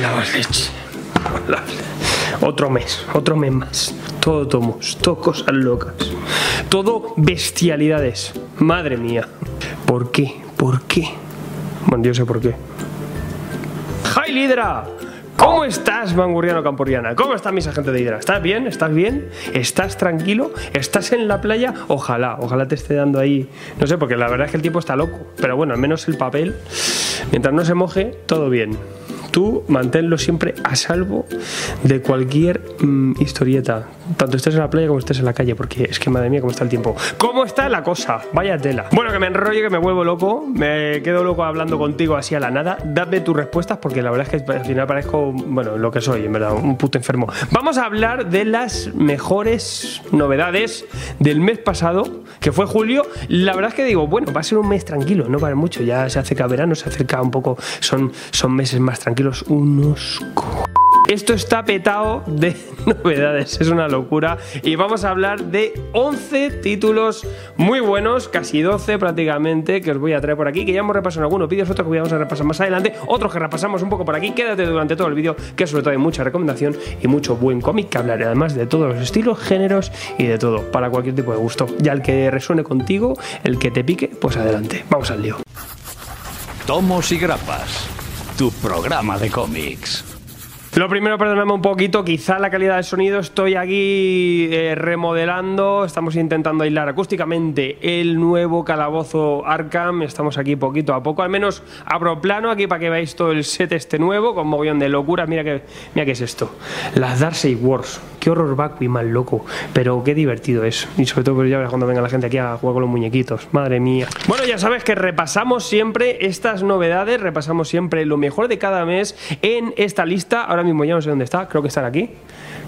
La leche. Otro mes, otro mes más. Todo tomos, todo cosas locas. Todo bestialidades. Madre mía. ¿Por qué? ¿Por qué? Bueno, yo sé por qué. ¡Hi, Lidra! ¿Cómo estás, Mangurriano Campuriana? ¿Cómo está mis agentes de Hidra? ¿Estás bien? ¿Estás bien? ¿Estás tranquilo? ¿Estás en la playa? Ojalá, ojalá te esté dando ahí. No sé, porque la verdad es que el tiempo está loco. Pero bueno, al menos el papel, mientras no se moje, todo bien tú manténlo siempre a salvo de cualquier mm, historieta, tanto estés en la playa como estés en la calle, porque es que madre mía, cómo está el tiempo. ¿Cómo está la cosa? Vaya tela. Bueno, que me enrollo, que me vuelvo loco, me quedo loco hablando contigo así a la nada. Dame tus respuestas, porque la verdad es que al final parezco, bueno, lo que soy, en verdad, un puto enfermo. Vamos a hablar de las mejores novedades del mes pasado, que fue julio. La verdad es que digo, bueno, va a ser un mes tranquilo, no vale mucho, ya se acerca verano, se acerca un poco, son, son meses más tranquilos los unos esto está petado de novedades, es una locura. Y vamos a hablar de 11 títulos muy buenos, casi 12 prácticamente, que os voy a traer por aquí, que ya hemos repasado en algunos vídeos, otros que vamos a repasar más adelante, otros que repasamos un poco por aquí. Quédate durante todo el vídeo, que sobre todo hay mucha recomendación y mucho buen cómic que hablaré, además de todos los estilos, géneros y de todo, para cualquier tipo de gusto. Ya el que resuene contigo, el que te pique, pues adelante, vamos al lío. Tomos y grapas tu programa de cómics. Lo primero, perdonadme un poquito, quizá la calidad del sonido estoy aquí eh, remodelando, estamos intentando aislar acústicamente el nuevo calabozo Arkham, estamos aquí poquito a poco, al menos abro plano aquí para que veáis todo el set este nuevo, con mogollón de locura, mira que, mira es esto, las Darkseid Wars, qué horror y mal loco, pero qué divertido es, y sobre todo pues ya cuando venga la gente aquí a jugar con los muñequitos, madre mía. Bueno, ya sabes que repasamos siempre estas novedades, repasamos siempre lo mejor de cada mes en esta lista, ahora mismo ya no sé dónde está, creo que estará aquí.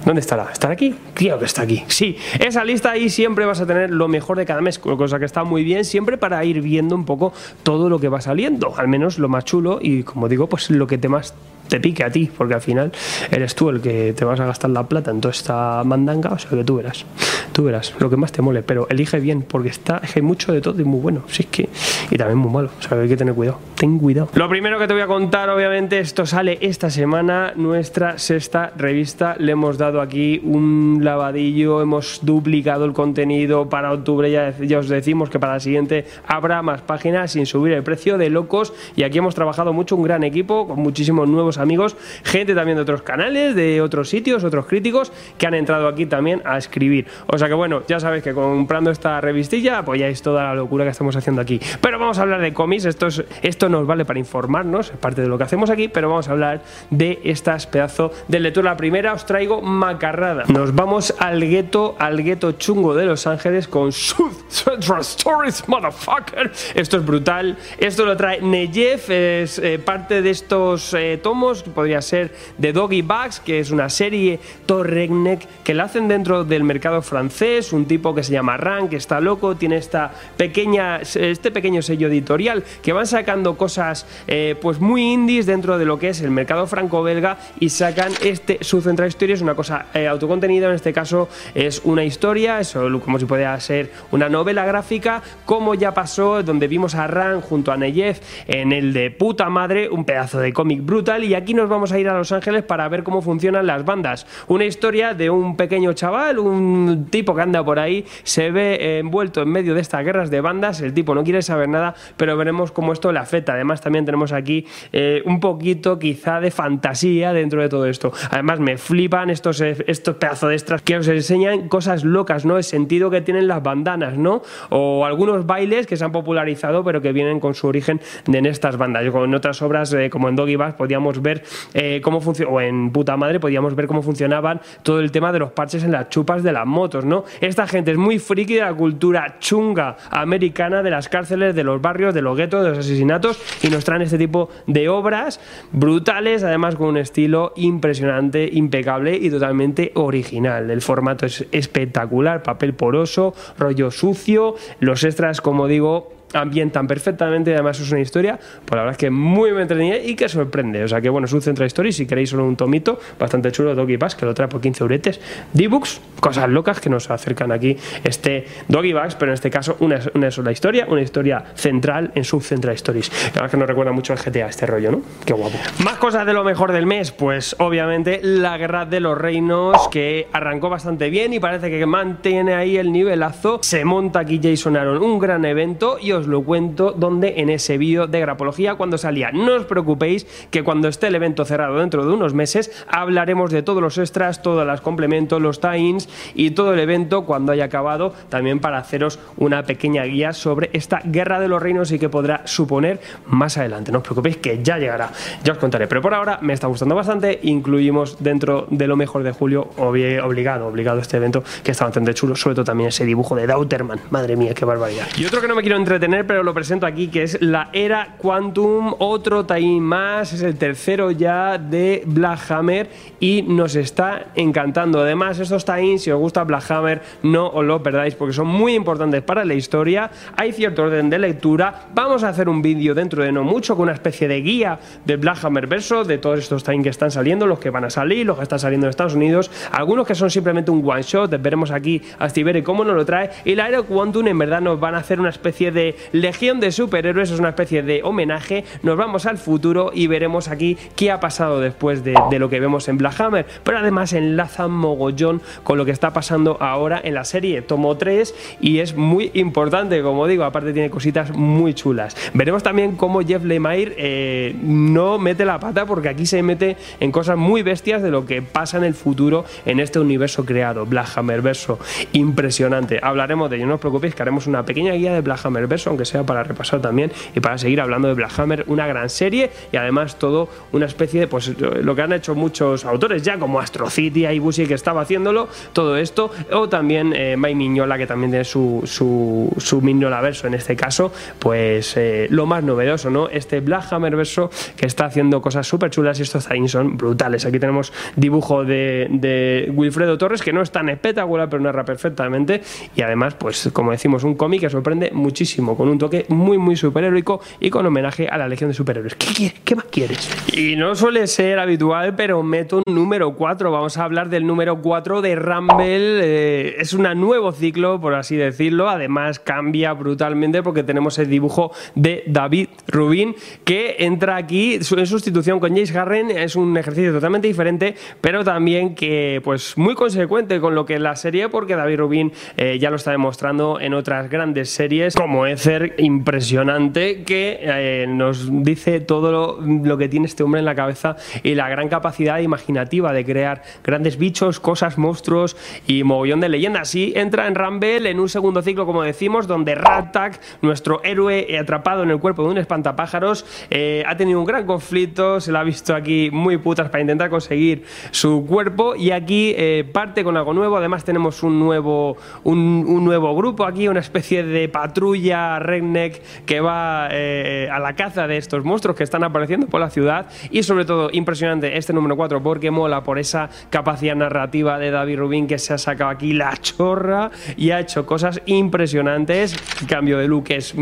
¿Dónde estará? ¿Estará aquí? Creo que está aquí. Sí, esa lista ahí siempre vas a tener lo mejor de cada mes, cosa que está muy bien, siempre para ir viendo un poco todo lo que va saliendo, al menos lo más chulo y como digo, pues lo que te más te pique a ti, porque al final eres tú el que te vas a gastar la plata en toda esta mandanga, o sea que tú verás, tú verás lo que más te mole, pero elige bien, porque está, hay mucho de todo y muy bueno, sí es que, y también muy malo, o sea que hay que tener cuidado, ten cuidado. Lo primero que te voy a contar, obviamente, esto sale esta semana, nuestra sexta revista, le hemos dado aquí un lavadillo, hemos duplicado el contenido para octubre, ya, ya os decimos que para la siguiente habrá más páginas sin subir el precio de locos, y aquí hemos trabajado mucho, un gran equipo, con muchísimos nuevos amigos, gente también de otros canales, de otros sitios, otros críticos que han entrado aquí también a escribir. O sea que bueno, ya sabéis que comprando esta revistilla apoyáis toda la locura que estamos haciendo aquí. Pero vamos a hablar de cómics, esto, esto nos vale para informarnos, es parte de lo que hacemos aquí, pero vamos a hablar de estas pedazo de lectura. La primera os traigo macarrada. Nos vamos al gueto, al gueto chungo de Los Ángeles con Central Stories, motherfucker. Esto es brutal. Esto lo trae Neyev, es eh, parte de estos eh, tomos podría ser The Doggy Bags, que es una serie Torregneck que la hacen dentro del mercado francés, un tipo que se llama Rank, que está loco, tiene esta pequeña, este pequeño sello editorial que van sacando cosas eh, pues muy indies dentro de lo que es el mercado franco-belga y sacan este, su central historia es una cosa eh, autocontenida, en este caso es una historia, eso como si pudiera ser una novela gráfica, como ya pasó, donde vimos a Rank junto a Neyev en el de puta madre, un pedazo de cómic brutal y aquí nos vamos a ir a Los Ángeles para ver cómo funcionan las bandas. Una historia de un pequeño chaval, un tipo que anda por ahí, se ve envuelto en medio de estas guerras de bandas, el tipo no quiere saber nada, pero veremos cómo esto le afecta. Además también tenemos aquí eh, un poquito quizá de fantasía dentro de todo esto. Además me flipan estos, eh, estos pedazos de extras que os enseñan cosas locas, ¿no? El sentido que tienen las bandanas, ¿no? O algunos bailes que se han popularizado pero que vienen con su origen en estas bandas. En otras obras eh, como en Doggy Bass podíamos ver eh, cómo funciona, o en puta madre podíamos ver cómo funcionaban todo el tema de los parches en las chupas de las motos, ¿no? Esta gente es muy friki de la cultura chunga americana, de las cárceles, de los barrios, de los guetos, de los asesinatos, y nos traen este tipo de obras brutales, además con un estilo impresionante, impecable y totalmente original. El formato es espectacular, papel poroso, rollo sucio, los extras, como digo, ambientan perfectamente y además es una historia, pues la verdad es que muy entretenida y que sorprende. O sea que bueno, es un centro de si queréis solo un tomito, bastante chulo, Doggy Bags, que lo trae por 15 euretes. D-Books, cosas locas que nos acercan aquí este Doggy Bags, pero en este caso una, sola historia, una historia central en su Central Stories. La verdad es que nos recuerda mucho al GTA este rollo, ¿no? Qué guapo. Más cosas de lo mejor del mes, pues obviamente la Guerra de los Reinos, que arrancó bastante bien y parece que mantiene ahí el nivelazo. Se monta aquí Jason Aaron, un gran evento y os lo cuento donde en ese vídeo de grapología cuando salía. No os preocupéis que cuando esté el evento cerrado dentro de unos meses hablaremos de todos los extras, todos los complementos, los tie-ins y todo el evento cuando haya acabado también para haceros una pequeña guía sobre esta Guerra de los Reinos y que podrá suponer más adelante. No os preocupéis que ya llegará, ya os contaré. Pero por ahora me está gustando bastante. Incluimos dentro de lo mejor de julio, obligado, obligado este evento que está bastante chulo, sobre todo también ese dibujo de Dauterman. Madre mía, qué barbaridad. Y otro que no me quiero entretener, pero lo presento aquí, que es la Era Quantum, otro time más, es el tercero ya de Black Hammer y nos está encantando. Además, estos tie si os gusta Black Hammer, no os lo perdáis porque son muy importantes para la historia. Hay cierto orden de lectura. Vamos a hacer un vídeo dentro de no mucho con una especie de guía de Black Hammer verso, de todos estos time que están saliendo, los que van a salir, los que están saliendo de Estados Unidos, algunos que son simplemente un one shot. Veremos aquí a Stibere cómo nos lo trae. Y la Era Quantum en verdad nos van a hacer una especie de legión de superhéroes, es una especie de homenaje. Nos vamos al futuro y veremos aquí qué ha pasado después de, lo que vemos en Black Hammer. Pero además enlaza mogollón con lo que está pasando ahora en la serie Tomo 3 y es muy importante, como digo, aparte tiene cositas muy chulas. Veremos también cómo Jeff Lemire eh, no mete la pata porque aquí se mete en cosas muy bestias de lo que pasa en el futuro en este universo creado, Black Hammer verso. Impresionante. Hablaremos de ello, no os preocupéis que haremos una pequeña guía de Black Hammer verso, aunque sea para repasar también y para seguir hablando de Black Hammer, una gran serie y además todo una especie de, pues lo que han hecho muchos autores ya, como Astro City, Ibushi que estaba haciéndolo, todo esto, o también eh, Mike Miñola que también tiene su, su, su Miñola verso en este caso, pues eh, lo más novedoso, ¿no? Este Black Hammer verso que está haciendo cosas súper chulas y estos zains son brutales. Aquí tenemos dibujo de, de, Wilfredo Torres que no es tan espectacular, pero narra perfectamente. Y además, pues como decimos, un cómic que sorprende muchísimo, con un toque muy, muy superheroico y con homenaje a la Legión de Superhéroes. ¿Qué, qué más quieres? Y no suele ser habitual, pero meto un número 4. Vamos a hablar del número 4 de Rumble. Eh, es un nuevo ciclo, por así decirlo. Además, cambia brutalmente porque tenemos el dibujo de David Rubin que entra aquí en sustitución con Jace Harren. Es un ejercicio totalmente diferente, pero también que, pues, muy consecuente con lo que es la serie, porque David Rubin eh, ya lo está demostrando en otras grandes series, como Ether, impresionante, que eh, nos dice todo lo, que tiene este hombre en la cabeza y la gran capacidad imaginativa de crear grandes bichos, cosas, monstruos y mogollón de leyendas. Y entra en Rumble en un segundo ciclo, como decimos, donde Ratak, nuestro héroe atrapado en el cuerpo de un espantapájaros, eh, ha tenido un gran conflicto, se lo ha visto aquí muy putas para intentar conseguir su cuerpo y aquí eh, parte con algo nuevo. Además tenemos un nuevo, un, nuevo grupo aquí, una especie de patrulla redneck que va eh, a la caza de estos monstruos que están apareciendo por la ciudad y sobre todo impresionante este número 4 porque mola por esa capacidad narrativa de David Rubin que se ha sacado aquí la chorra y ha hecho cosas impresionantes. Cambio de look es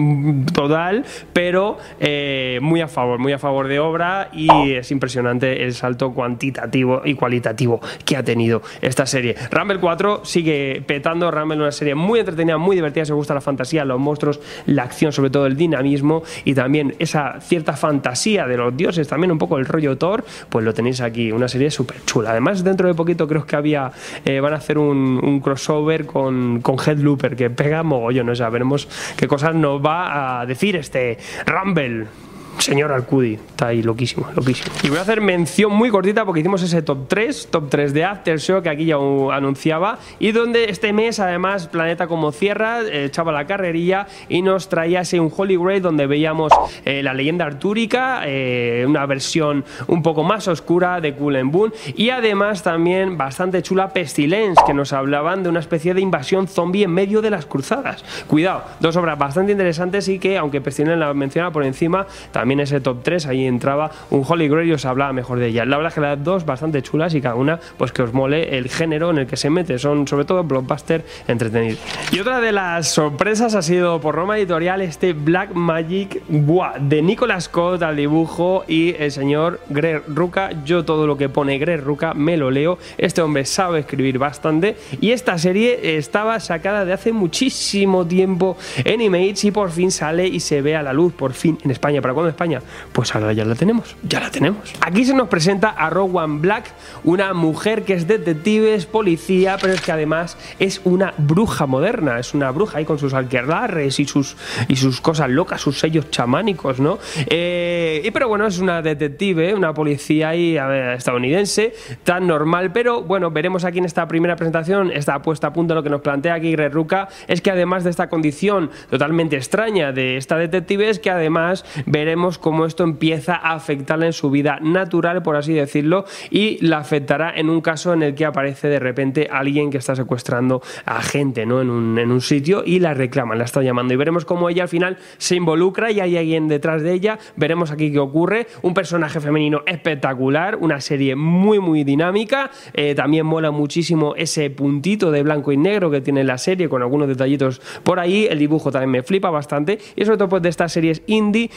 total, pero eh, muy a favor, muy a favor de obra y es impresionante el salto cuantitativo y cualitativo que ha tenido esta serie. Rumble 4 sigue petando, Rumble una serie muy entretenida, muy divertida, se gusta la fantasía, los monstruos, la acción, sobre todo el dinamismo y también esa cierta fantasía de los dioses, también un poco el rollo Thor, pues lo tenéis aquí, una serie súper chula. Además, dentro de poquito creo que había, eh, van a hacer un, un crossover con, con Headlooper que pega mogollón, o sea, veremos qué cosas nos va a decir este Rumble señor Alcudi. Está ahí loquísimo, loquísimo. Y voy a hacer mención muy cortita porque hicimos ese top 3, top 3 de After Show que aquí ya anunciaba y donde este mes además Planeta como cierra, eh, echaba la carrerilla y nos traía ese un Holy Grail donde veíamos eh, la leyenda artúrica, eh, una versión un poco más oscura de Cool Boon y además también bastante chula Pestilence que nos hablaban de una especie de invasión zombie en medio de las cruzadas. Cuidado, dos obras bastante interesantes y que aunque Pestilence la menciona por encima, también también ese top 3, ahí entraba un Holy Grail y os hablaba mejor de ella. La verdad es que las dos bastante chulas y cada una pues que os mole el género en el que se mete, son sobre todo blockbuster entretenidos. Y otra de las sorpresas ha sido por Roma Editorial este Black Magic Buah, de Nicolas Scott al dibujo y el señor Greg Ruca. Yo todo lo que pone Greg Ruca me lo leo. Este hombre sabe escribir bastante y esta serie estaba sacada de hace muchísimo tiempo en Image y por fin sale y se ve a la luz, por fin en España. ¿Para cuándo España? Pues ahora ya la tenemos, ya la tenemos. Aquí se nos presenta a Rowan Black, una mujer que es detective, es policía, pero es que además es una bruja moderna, es una bruja ahí con sus alquerlarres y sus, y sus cosas locas, sus sellos chamánicos, ¿no? Eh, pero bueno, es una detective, una policía ahí estadounidense, tan normal, pero bueno, veremos aquí en esta primera presentación, esta puesta a punto, lo que nos plantea aquí Ruca, es que además de esta condición totalmente extraña de esta detective, es que además veremos cómo esto empieza a afectarla en su vida natural, por así decirlo, y la afectará en un caso en el que aparece de repente alguien que está secuestrando a gente ¿no? en, un, en un sitio y la reclama, la está llamando. Y veremos cómo ella al final se involucra y hay alguien detrás de ella. Veremos aquí qué ocurre. Un personaje femenino espectacular, una serie muy, muy dinámica. Eh, también mola muchísimo ese puntito de blanco y negro que tiene la serie con algunos detallitos por ahí. El dibujo también me flipa bastante. Y sobre todo pues, de estas series indie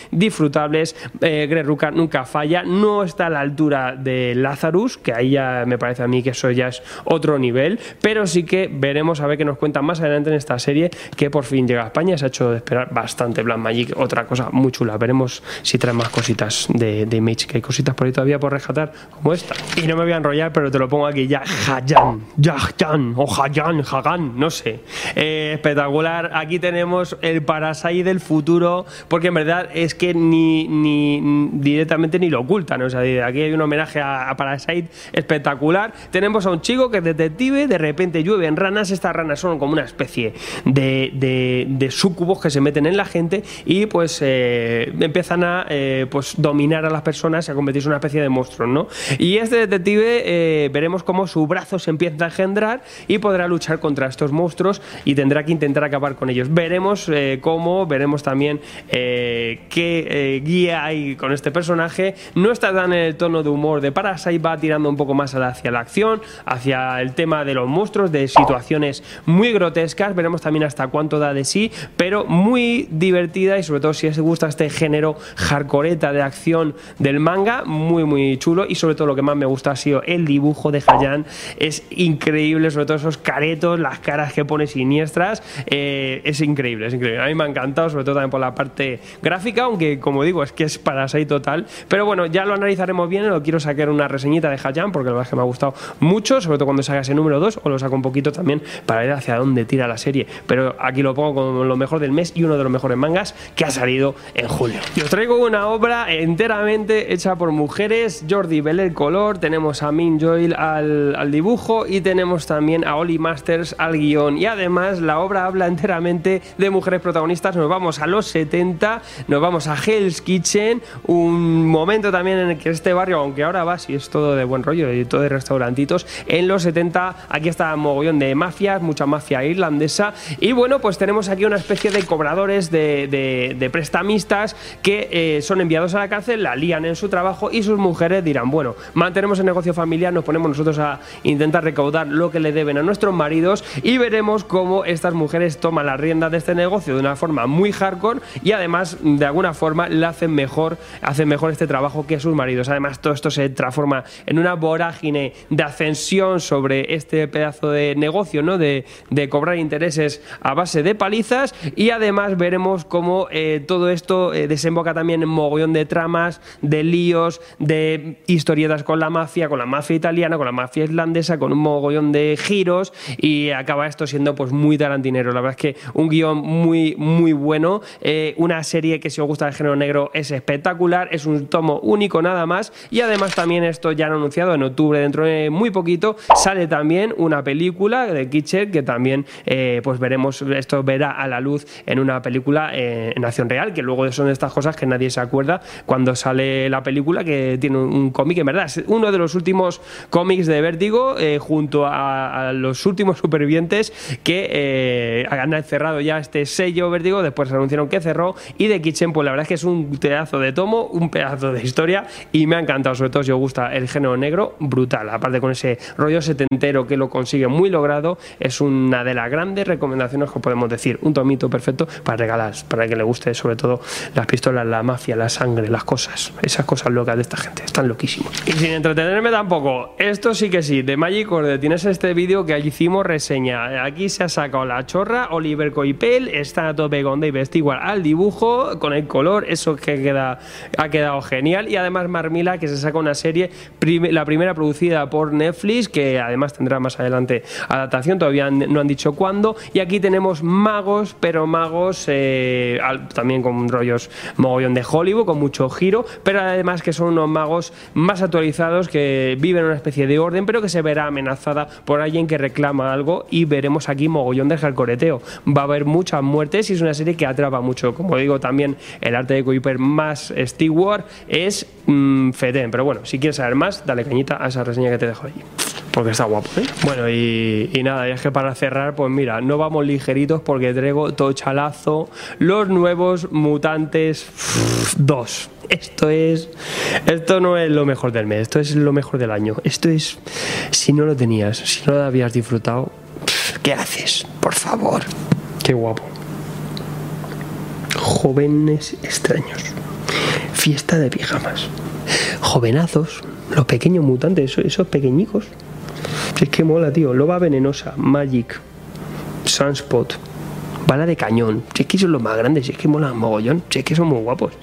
disfrutables. Eh, Greg Ruka nunca falla. No está a la altura de Lazarus, que ahí ya me parece a mí que eso ya es otro nivel. Pero sí que veremos a ver qué nos cuentan más adelante en esta serie que por fin llega a España. Se ha hecho esperar bastante Black Magic. Otra cosa muy chula. Veremos si trae más cositas de, de Image, que hay cositas por ahí todavía por rescatar, como esta. Y no me voy a enrollar, pero te lo pongo aquí ya. Hayan, Yahan, o Hayan, Hagan, no sé. Eh, espectacular. Aquí tenemos el Parasite del futuro, porque en verdad es que ni, ni directamente ni lo ocultan. O sea, aquí hay un homenaje a, Parasite espectacular. Tenemos a un chico que es detective, de repente llueven ranas. Estas ranas son como una especie de, de, de sucubos que se meten en la gente y pues eh, empiezan a eh, pues dominar a las personas y a convertirse en una especie de monstruos, ¿no? Y este detective eh, veremos cómo su brazo se empieza a engendrar y podrá luchar contra estos monstruos y tendrá que intentar acabar con ellos. Veremos cómo, veremos también qué guía hay con este personaje. No está tan en el tono de humor de Parasite, va tirando un poco más hacia la acción, hacia el tema de los monstruos, de situaciones muy grotescas. Veremos también hasta cuánto da de sí, pero muy divertida y sobre todo si os gusta este género hardcoreta de acción del manga, muy muy chulo y sobre todo lo que más me gusta ha sido el dibujo de Hayan, es increíble, sobre todo esos caretos, las caras que pone siniestras, eh, es increíble, es increíble. A mí me ha encantado, sobre todo también por la parte gráfica, aunque como digo, es que es para Parasite total, pero bueno, ya lo analizaremos bien, lo quiero sacar una reseñita de Hayan porque la verdad es que me ha gustado mucho, sobre todo cuando salga ese número 2 o lo saco un poquito también para ver hacia dónde tira la serie, pero aquí lo pongo como lo mejor del mes y uno de los mejores mangas que ha salido en julio. Y os traigo una obra enteramente hecha por mujeres, Jordi Beller color, tenemos a Min Joyle al, al dibujo y tenemos también a Oli Masters al guion. Y además la obra habla enteramente de mujeres protagonistas, nos vamos a los 70, nos vamos a Kitchen, un momento también en el que este barrio, aunque ahora va, si es todo de buen rollo y todo de restaurantitos, en los 70 aquí está mogollón de mafias, mucha mafia irlandesa y bueno, pues tenemos aquí una especie de cobradores de, prestamistas que eh, son enviados a la cárcel, la lían en su trabajo y sus mujeres dirán, bueno, mantenemos el negocio familiar, nos ponemos nosotros a intentar recaudar lo que le deben a nuestros maridos y veremos cómo estas mujeres toman la rienda de este negocio de una forma muy hardcore y además de alguna forma hacen mejor, mejor este trabajo que sus maridos. Además todo esto se transforma en una vorágine de ascensión sobre este pedazo de negocio, ¿no? De, de cobrar intereses a base de palizas y además veremos cómo eh, todo esto eh, desemboca también en mogollón de tramas, de líos, de historietas con la mafia, con la mafia italiana, con la mafia islandesa, con un mogollón de giros y acaba esto siendo pues muy tarantinero. La verdad es que un guion muy, muy bueno, eh, una serie que si os gusta el género es espectacular, es un tomo único nada más y además también esto ya han anunciado en octubre, dentro de muy poquito, sale también una película de Kitchen que también eh, pues veremos, esto verá a la luz en una película eh, en acción real, que luego son estas cosas que nadie se acuerda cuando sale la película, que tiene un, cómic, en verdad, es uno de los últimos cómics de Vértigo, eh, junto a, a, los últimos supervivientes que han cerrado ya este sello Vértigo, después anunciaron que cerró, y de Kitchen, pues la verdad es que es un, un pedazo de tomo, un pedazo de historia y me ha encantado, sobre todo si os gusta el género negro, brutal. Aparte con ese rollo setentero que lo consigue muy logrado, es una de las grandes recomendaciones que podemos decir. Un tomito perfecto para regalar, para que le guste sobre todo las pistolas, la mafia, la sangre, las cosas, esas cosas locas de esta gente, están loquísimos. Y sin entretenerme tampoco, esto sí que sí, de Magic Order tienes este vídeo que allí hicimos reseña. Aquí se ha sacado la chorra, Oliver Coipel está a tope con Dave igual al dibujo, con el color, que queda, ha quedado genial. Y además Marmila, que se saca una serie, la primera producida por Netflix, que además tendrá más adelante adaptación, todavía no han dicho cuándo. Y aquí tenemos magos, pero magos eh, también con rollos mogollón de Hollywood, con mucho giro, pero además que son unos magos más actualizados que viven en una especie de orden, pero que se verá amenazada por alguien que reclama algo y veremos aquí mogollón de jalcoreteo. Va a haber muchas muertes y es una serie que atrapa mucho. Como digo, también el arte de Kuiper más Stewart es mmm, Pero bueno, si quieres saber más, dale cañita a esa reseña que te dejo ahí. Porque está guapo, ¿eh? Bueno, y, nada, y es que para cerrar, pues mira, no vamos ligeritos porque traigo tochalazo los nuevos mutantes 2 esto es esto no es lo mejor del mes, esto es lo mejor del año. Esto es si no lo tenías, si no lo habías disfrutado, ¿qué haces? Por favor. Qué guapo. Jóvenes extraños. Fiesta de pijamas. Jovenazos, los pequeños mutantes, esos pequeñicos. Es que mola, tío. Loba venenosa, Magic, Sunspot, bala de cañón. Si que son los más grandes, si es que molan mogollón, si son muy guapos.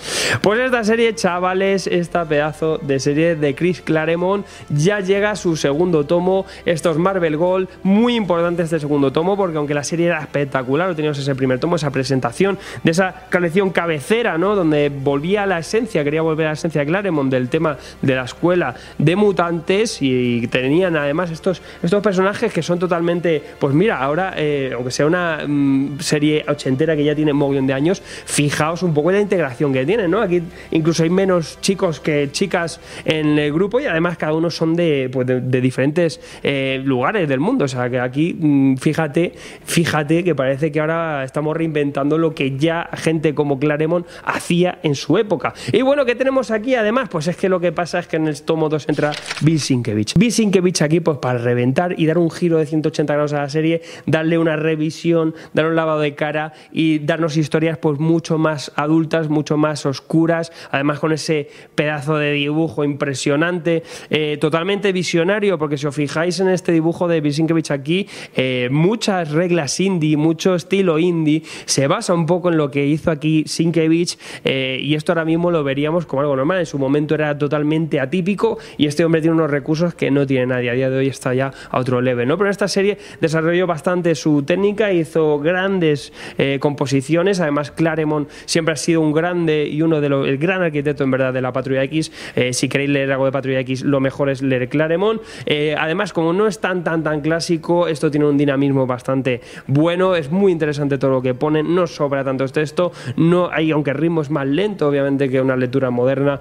Pues esta serie, chavales, esta pedazo de serie de Chris Claremont ya llega a su segundo tomo. Estos Marvel Gold, muy importante este segundo tomo, porque aunque la serie era espectacular, lo teníamos ese primer tomo, esa presentación de esa colección cabecera, ¿no? Donde volvía a la esencia, quería volver a la esencia de Claremont del tema de la escuela de mutantes y tenían además estos, estos personajes que son totalmente, pues mira, ahora, eh, aunque sea una mm, serie ochentera que ya tiene mogollón de años, fijaos un poco en la integración que tienen, ¿no? Aquí incluso hay menos chicos que chicas en el grupo y además cada uno son de, pues de, diferentes eh, lugares del mundo. O sea que aquí, mm, fíjate, fíjate que parece que ahora estamos reinventando lo que ya gente como Claremont hacía en su época. Y bueno, ¿qué tenemos aquí además? Pues es que lo que pasa es que en el tomo 2 entra. Bill Sienkiewicz aquí pues para reventar y dar un giro de 180 grados a la serie, darle una revisión, dar un lavado de cara y darnos historias pues mucho más adultas, mucho más oscuras, además con ese pedazo de dibujo impresionante, eh, totalmente visionario, porque si os fijáis en este dibujo de Visinkiewicz aquí, eh, muchas reglas indie, mucho estilo indie, se basa un poco en lo que hizo aquí Sienkiewicz eh, y esto ahora mismo lo veríamos como algo normal, en su momento era totalmente atípico y este hombre tiene unos recursos que no tiene nadie, a día de hoy está ya a otro level, ¿no? Pero esta serie desarrolló bastante su técnica, hizo grandes eh, composiciones. Además, Claremont siempre ha sido un grande y uno de los, gran arquitecto en verdad de la Patrulla X. Eh, si queréis leer algo de Patrulla X, lo mejor es leer Claremont. Eh, además, como no es tan tan tan clásico, esto tiene un dinamismo bastante bueno. Es muy interesante todo lo que pone. No sobra tanto texto. No hay, aunque el ritmo es más lento, obviamente que una lectura moderna,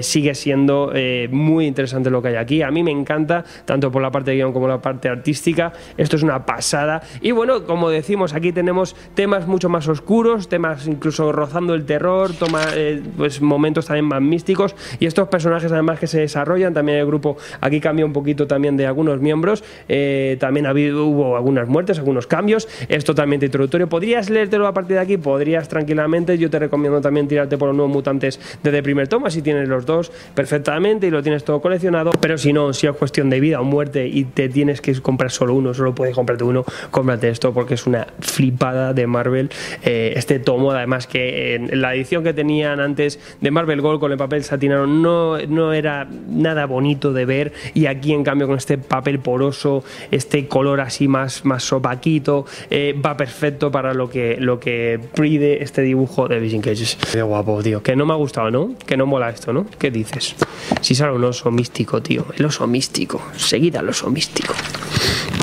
sigue siendo muy interesante lo que hay aquí. A mí me encanta, tanto por la parte de guion como la parte artística. Esto es una pasada. Y bueno, como decimos, aquí tenemos temas mucho más oscuros, temas incluso rozando el terror, toma, eh, pues momentos también más místicos. Y estos personajes además que se desarrollan, también el grupo aquí cambia un poquito también de algunos miembros, eh, también ha habido, hubo algunas muertes, algunos cambios, es totalmente introductorio, podrías leértelo a partir de aquí, podrías tranquilamente, yo te recomiendo también tirarte por los nuevos mutantes desde primer toma, si tienes los dos perfectamente y lo tienes todo coleccionado, pero si no, si es cuestión de vida o muerte y te tienes que comprar solo uno, solo puedes comprarte uno, cómprate esto porque es una flipada de Marvel eh, este tomo, además que en la edición que tenían antes de Marvel Gold con el papel satinado no, no era nada bonito de ver y aquí en cambio con este papel poroso, este color así más, más sopaquito, eh, va perfecto para lo que, lo que pide este dibujo de Vision Cages. Qué guapo, tío. Que no me ha gustado, ¿no? Que no mola esto, ¿no? ¿Qué dices? Si sale un oso místico, tío. El oso místico. Seguida el oso místico.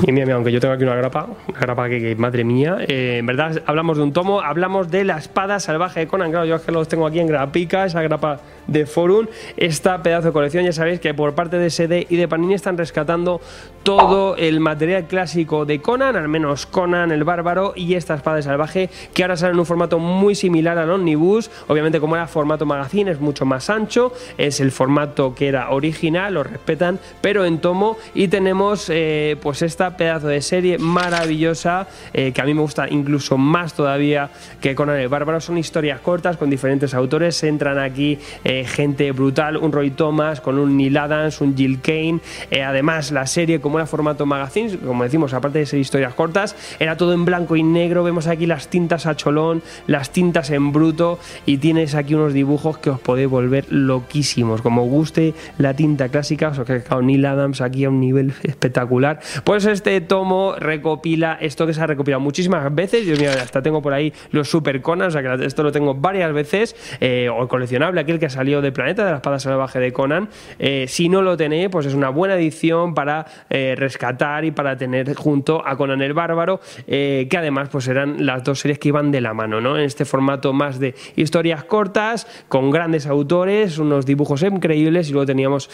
Y mira, mira, aunque yo tengo aquí una grapa, una grapa que, madre mía, eh, en verdad hablamos de un tomo, hablamos de la espada salvaje de Conan, claro, yo es que los tengo aquí en grapica, esa grapa de Forum. Esta pedazo de colección, ya sabéis que por parte de SD y de Panini están rescatando todo el material clásico de Conan, al menos Conan el Bárbaro y esta espada salvaje, que ahora sale en un formato muy similar al Omnibus. Obviamente, como era formato magazine, es mucho más ancho, es el formato que era original, lo respetan, pero en tomo. Y tenemos eh, pues esta pedazo de serie maravillosa, eh, que a mí me gusta incluso más todavía que Conan el Bárbaro. Son historias cortas con diferentes autores. Entran aquí eh, gente brutal, un Roy Thomas, con un Neil Adams, un Jill Kane. además, la serie, como era formato magazine, como decimos, aparte de ser historias cortas, era todo en blanco y negro. Vemos aquí las tintas a cholón, las tintas en bruto y tienes aquí unos dibujos que os podéis volver loquísimos. Como guste la tinta clásica, os que Neil Adams aquí a un nivel espectacular. Pues este tomo recopila esto que se ha recopilado muchísimas veces. Yo mira, hasta tengo por ahí los Super Conan, o sea que esto lo tengo varias veces. Eh, o el coleccionable, aquel que salió de Planeta de la Espada Salvaje de Conan. Eh, si no lo tenéis, pues es una buena edición para eh, rescatar y para tener junto a Conan el Bárbaro, que además pues eran las dos series que iban de la mano, ¿no? En este formato más de historias cortas, con grandes autores, unos dibujos increíbles y luego teníamos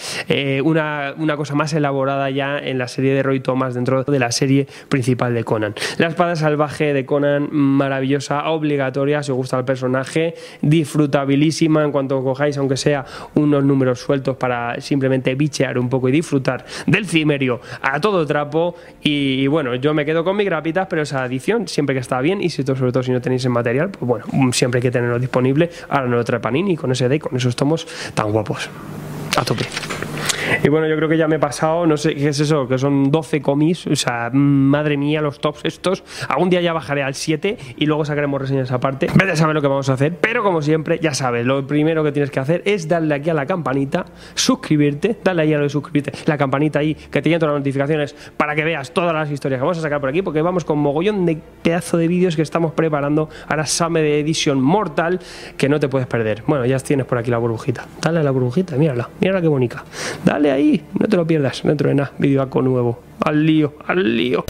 una, una cosa más elaborada ya en la serie de Roy Thomas dentro de la serie principal de Conan. La espada salvaje de Conan, maravillosa, obligatoria, si os gusta el personaje, disfrutabilísima en cuanto cojáis, aunque sea unos números sueltos para simplemente bichear un poco y disfrutar del cimerio a todo trapo. Y, bueno, yo me quedo con mis grapitas, pero esa edición siempre que está bien y si sobre todo si no tenéis el material, pues bueno, siempre hay que tenerlo disponible. Ahora no lo trae Panini con ese day, con esos tomos tan guapos. A tope. Y bueno, yo creo que ya me he pasado, no sé qué es eso, que son 12 comis, o sea, madre mía, los tops estos. Algún día ya bajaré al 7 y luego sacaremos reseñas aparte. Vete a saber lo que vamos a hacer, pero como siempre, ya sabes, lo primero que tienes que hacer es darle aquí a la campanita, suscribirte, dale ahí a lo de suscribirte, la campanita ahí, que te lleguen todas las notificaciones para que veas todas las historias que vamos a sacar por aquí, porque vamos con mogollón de pedazo de vídeos que estamos preparando ahora de Edition Mortal, que no te puedes perder. Bueno, ya tienes por aquí la burbujita. Dale a la burbujita, mírala, mírala qué bonita. Dale ahí, no te lo pierdas dentro de nada, nuevo. Al lío, al lío.